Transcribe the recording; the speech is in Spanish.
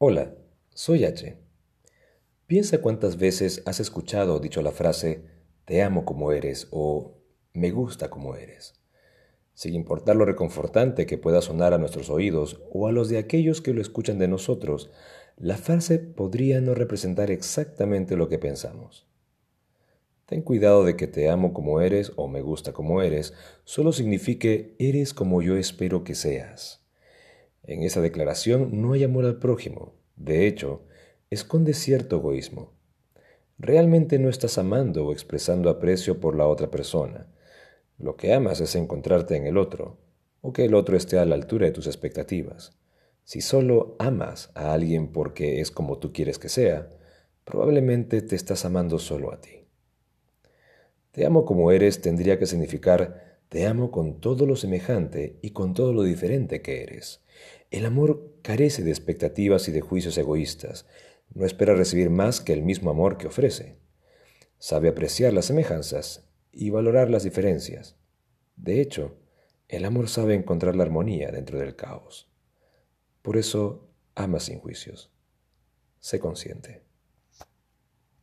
Hola, soy H. Piensa cuántas veces has escuchado o dicho la frase te amo como eres o me gusta como eres. Sin importar lo reconfortante que pueda sonar a nuestros oídos o a los de aquellos que lo escuchan de nosotros, la frase podría no representar exactamente lo que pensamos. Ten cuidado de que te amo como eres o me gusta como eres solo signifique eres como yo espero que seas. En esa declaración no hay amor al prójimo. De hecho, esconde cierto egoísmo. Realmente no estás amando o expresando aprecio por la otra persona. Lo que amas es encontrarte en el otro, o que el otro esté a la altura de tus expectativas. Si solo amas a alguien porque es como tú quieres que sea, probablemente te estás amando solo a ti. Te amo como eres tendría que significar te amo con todo lo semejante y con todo lo diferente que eres. El amor carece de expectativas y de juicios egoístas. No espera recibir más que el mismo amor que ofrece. Sabe apreciar las semejanzas y valorar las diferencias. De hecho, el amor sabe encontrar la armonía dentro del caos. Por eso ama sin juicios. Sé consciente.